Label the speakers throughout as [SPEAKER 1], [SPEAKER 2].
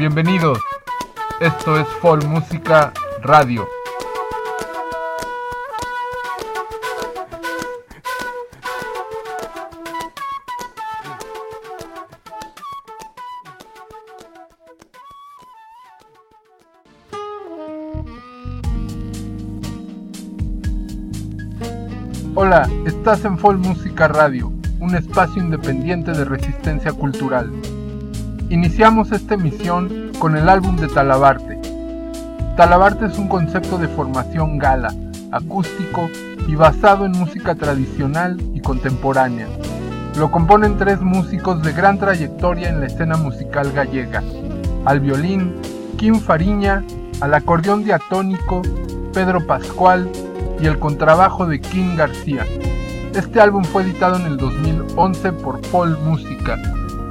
[SPEAKER 1] Bienvenidos. Esto es Folk Música Radio. Hola, estás en Folk Música Radio, un espacio independiente de resistencia cultural. Iniciamos esta emisión con el álbum de Talabarte. Talabarte es un concepto de formación gala, acústico y basado en música tradicional y contemporánea. Lo componen tres músicos de gran trayectoria en la escena musical gallega. Al violín, Kim Fariña, al acordeón diatónico, Pedro Pascual y el contrabajo de Kim García. Este álbum fue editado en el 2011 por Paul Música,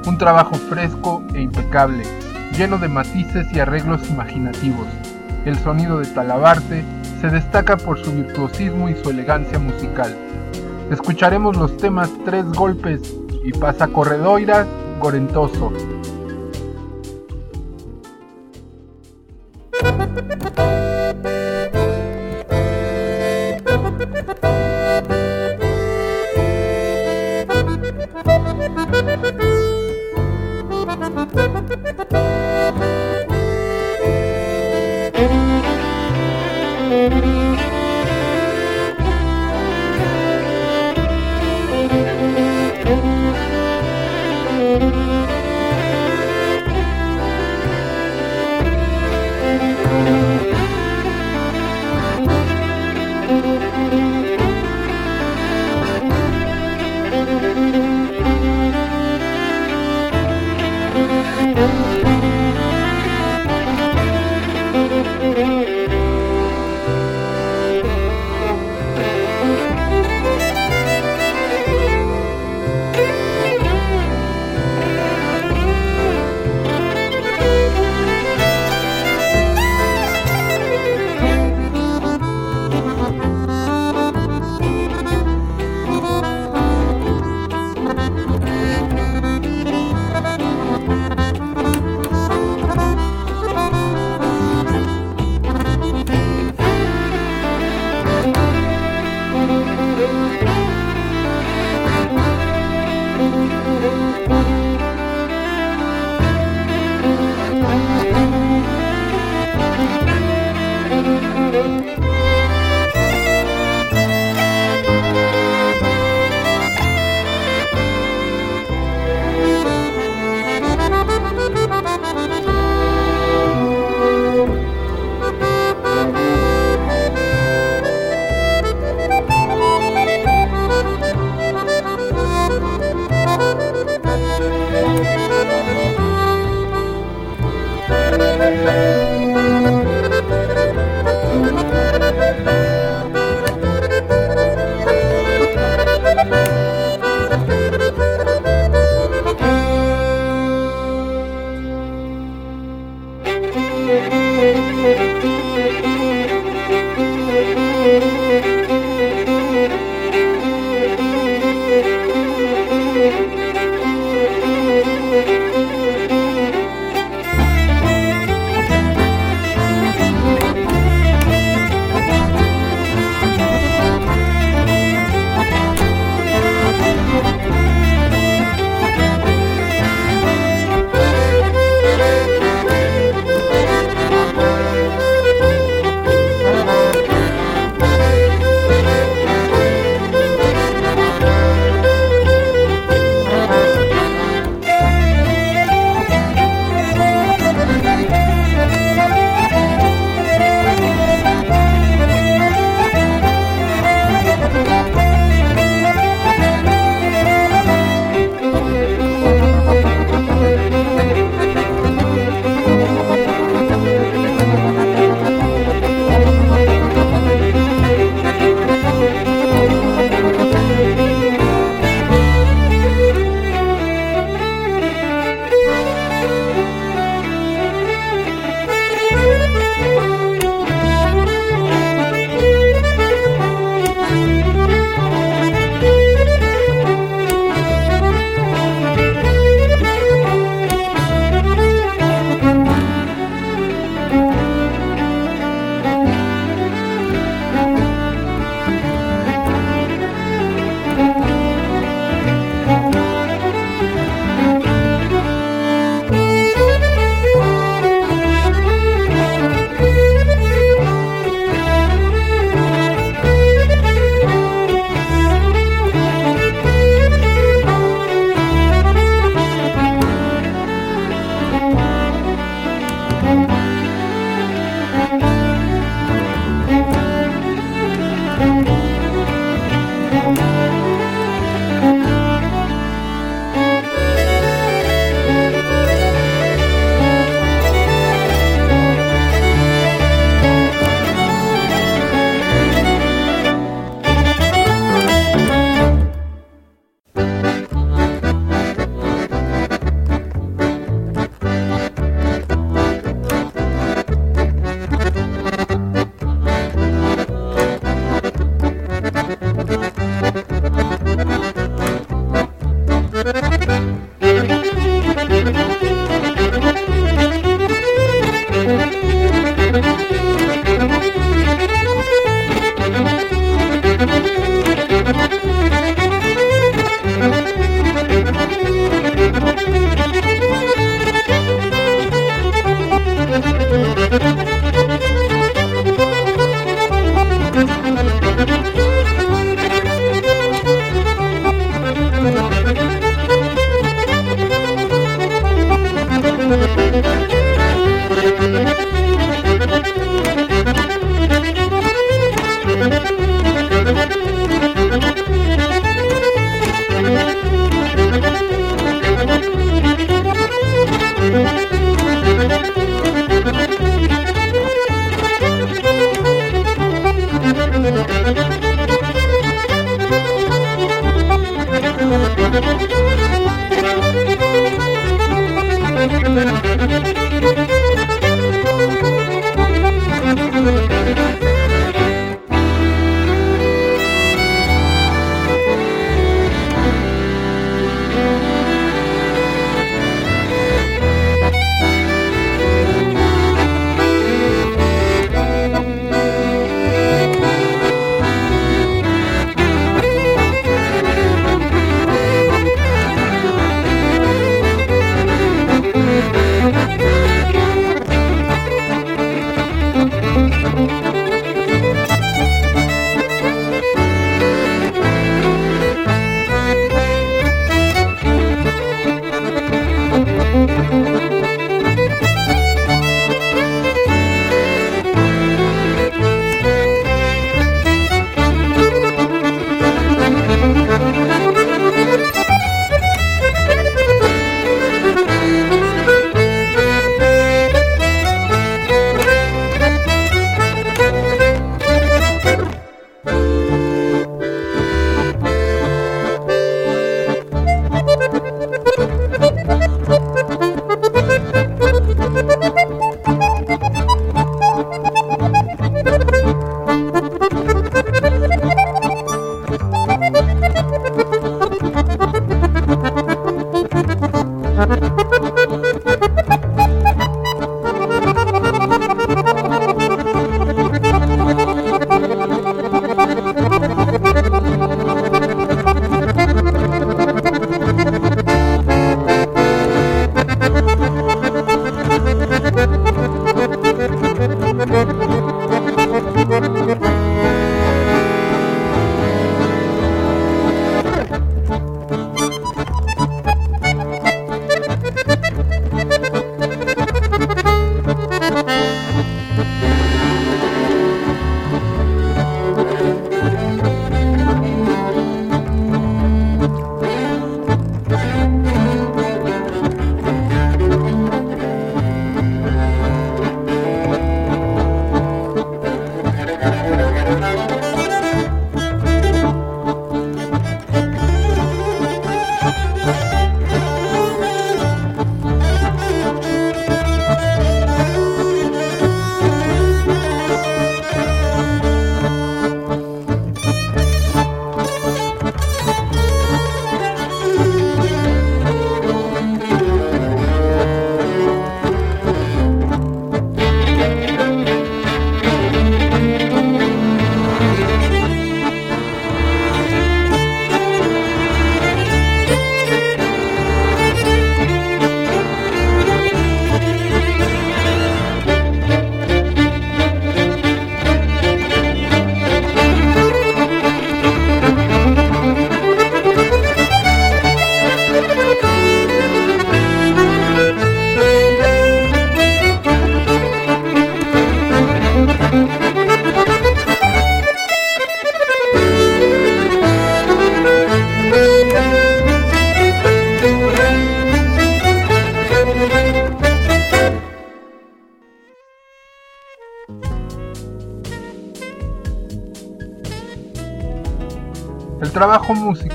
[SPEAKER 1] un trabajo fresco e impecable, lleno de matices y arreglos imaginativos. El sonido de Talabarte se destaca por su virtuosismo y su elegancia musical. Escucharemos los temas Tres Golpes y Pasa Corredoira Gorentoso,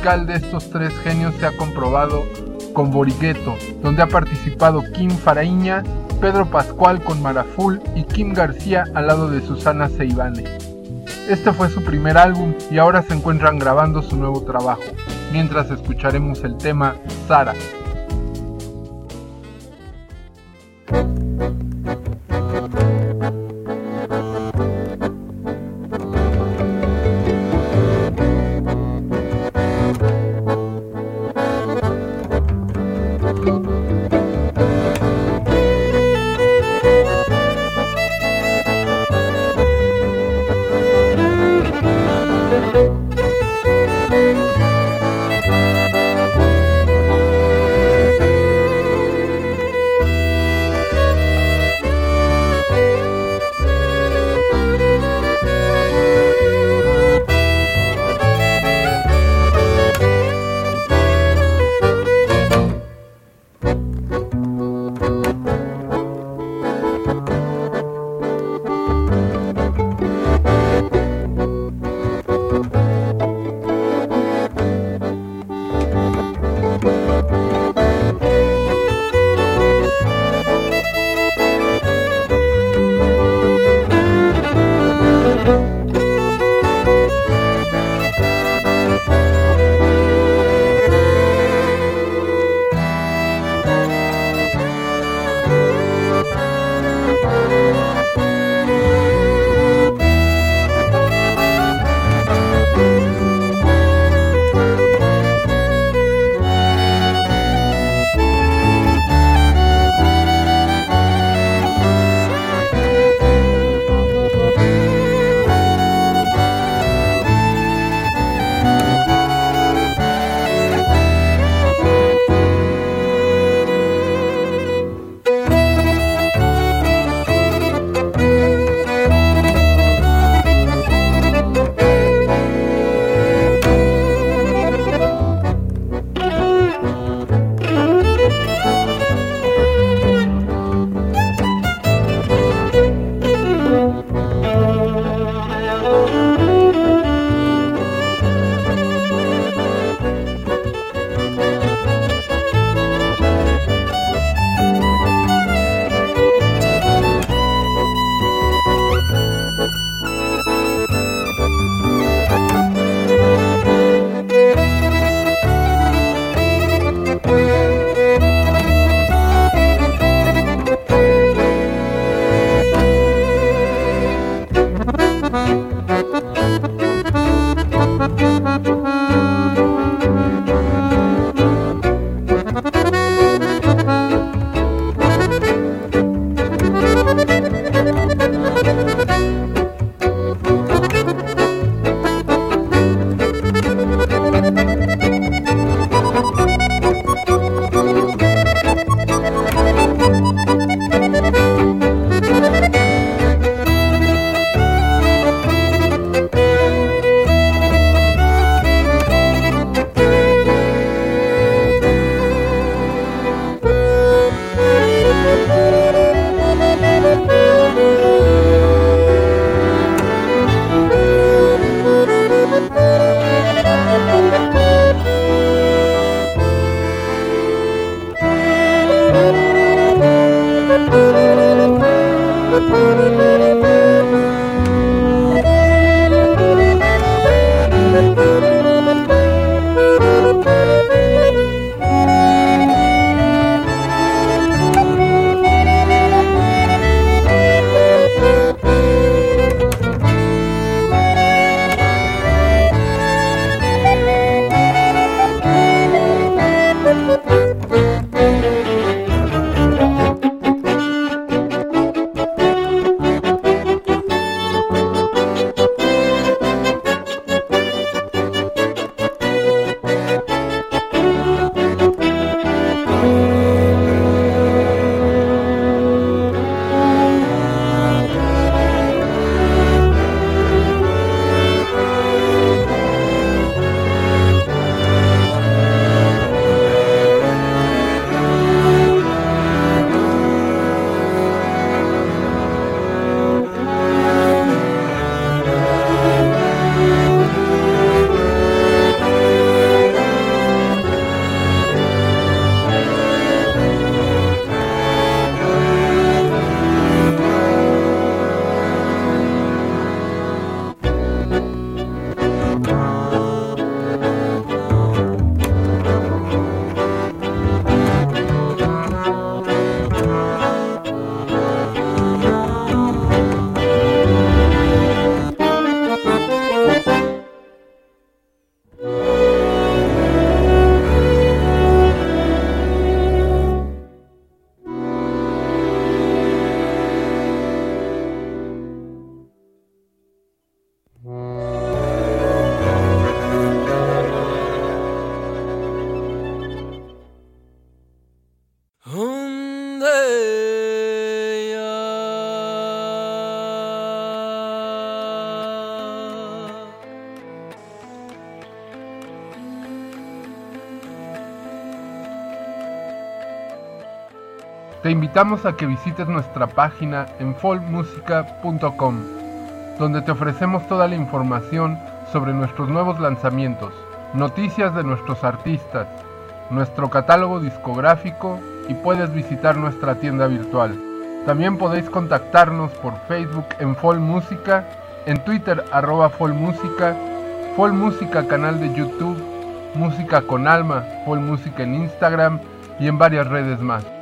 [SPEAKER 1] de estos tres genios se ha comprobado con Borigueto, donde ha participado Kim Faraíña, Pedro Pascual con Maraful y Kim García al lado de Susana Seibane. Este fue su primer álbum y ahora se encuentran grabando su nuevo trabajo, mientras escucharemos el tema Sara. Te invitamos a que visites nuestra página en folmusica.com, donde te ofrecemos toda la información sobre nuestros nuevos lanzamientos, noticias de nuestros artistas, nuestro catálogo discográfico y puedes visitar nuestra tienda virtual. También podéis contactarnos por Facebook en Folk Música, en Twitter arroba Folk Música canal de YouTube, Música con Alma, Folk Música en Instagram y en varias redes más.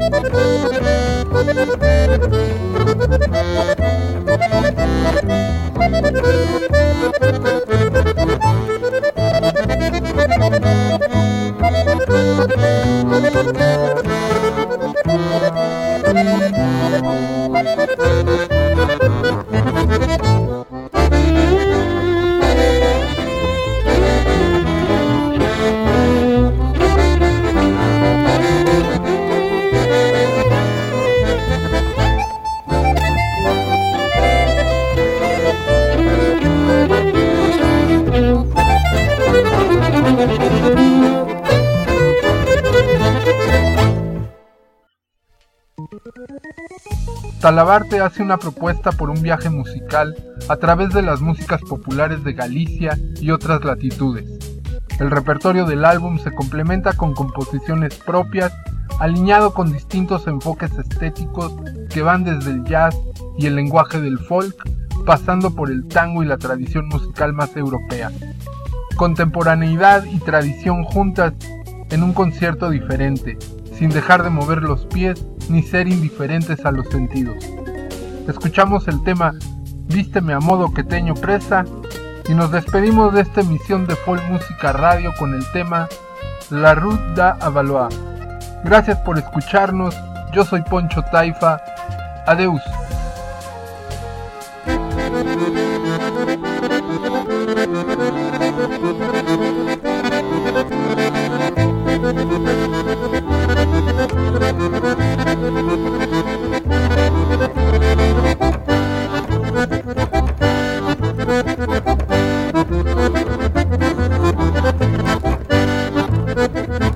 [SPEAKER 1] Thank you. Talabarte hace una propuesta por un viaje musical a través de las músicas populares de Galicia y otras latitudes. El repertorio del álbum se complementa con composiciones propias, alineado con distintos enfoques estéticos que van desde el jazz y el lenguaje del folk, pasando por el tango y la tradición musical más europea. Contemporaneidad y tradición juntas en un concierto diferente, sin dejar de mover los pies ni ser indiferentes a los sentidos. Escuchamos el tema Vísteme a modo que teño presa y nos despedimos de esta emisión de Folk Música Radio con el tema La Route da. Gracias por escucharnos, yo soy Poncho Taifa, adeus. Música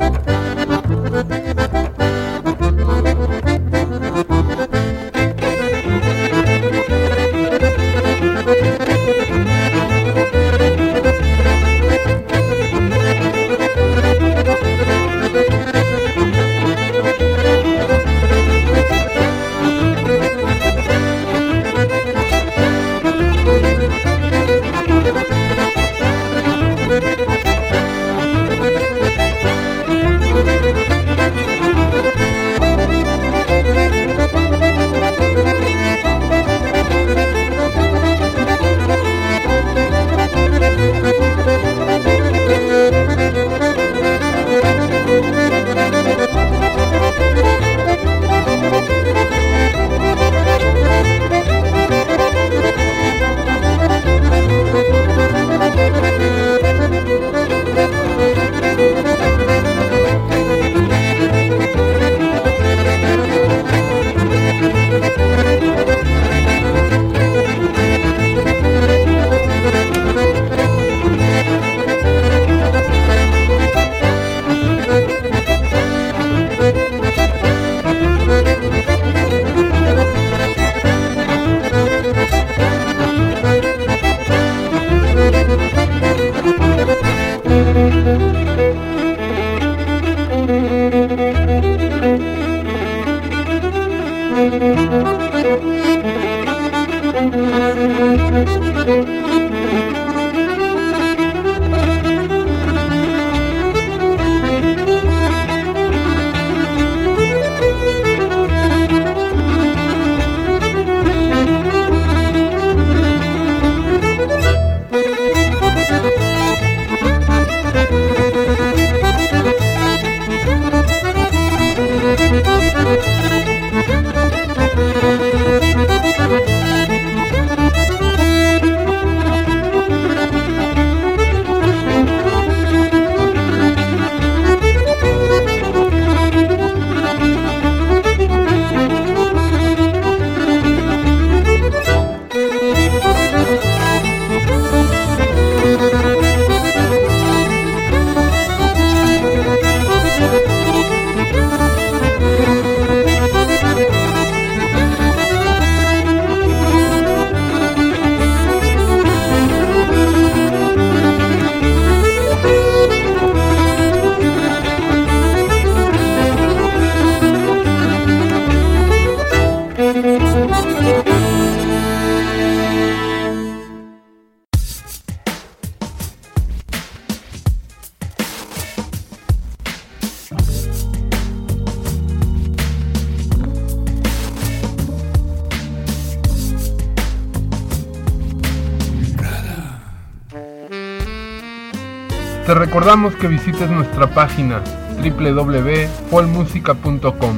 [SPEAKER 1] Te recordamos que visites nuestra página www.folmusica.com,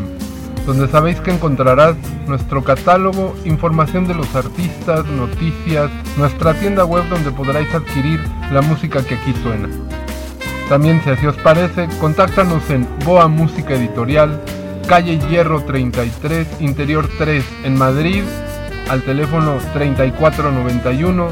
[SPEAKER 1] donde sabéis que encontrarás nuestro catálogo, información de los artistas, noticias, nuestra tienda web donde podráis adquirir la música que aquí suena. También si así os parece, contáctanos en Boa Música Editorial, calle Hierro 33, Interior 3, en Madrid, al teléfono 3491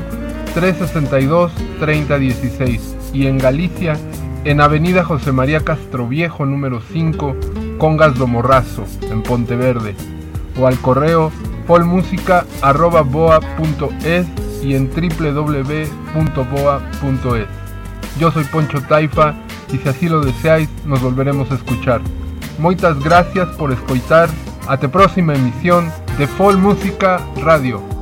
[SPEAKER 1] 362 3016 y en Galicia, en Avenida José María Castroviejo número 5, Congas do Morrazo, en Ponteverde, o al correo folmusica.boa.es y en www.boa.es. Yo soy Poncho Taifa y si así lo deseáis nos volveremos a escuchar. Muchas gracias por escuchar. Hasta próxima emisión de Fol Música Radio.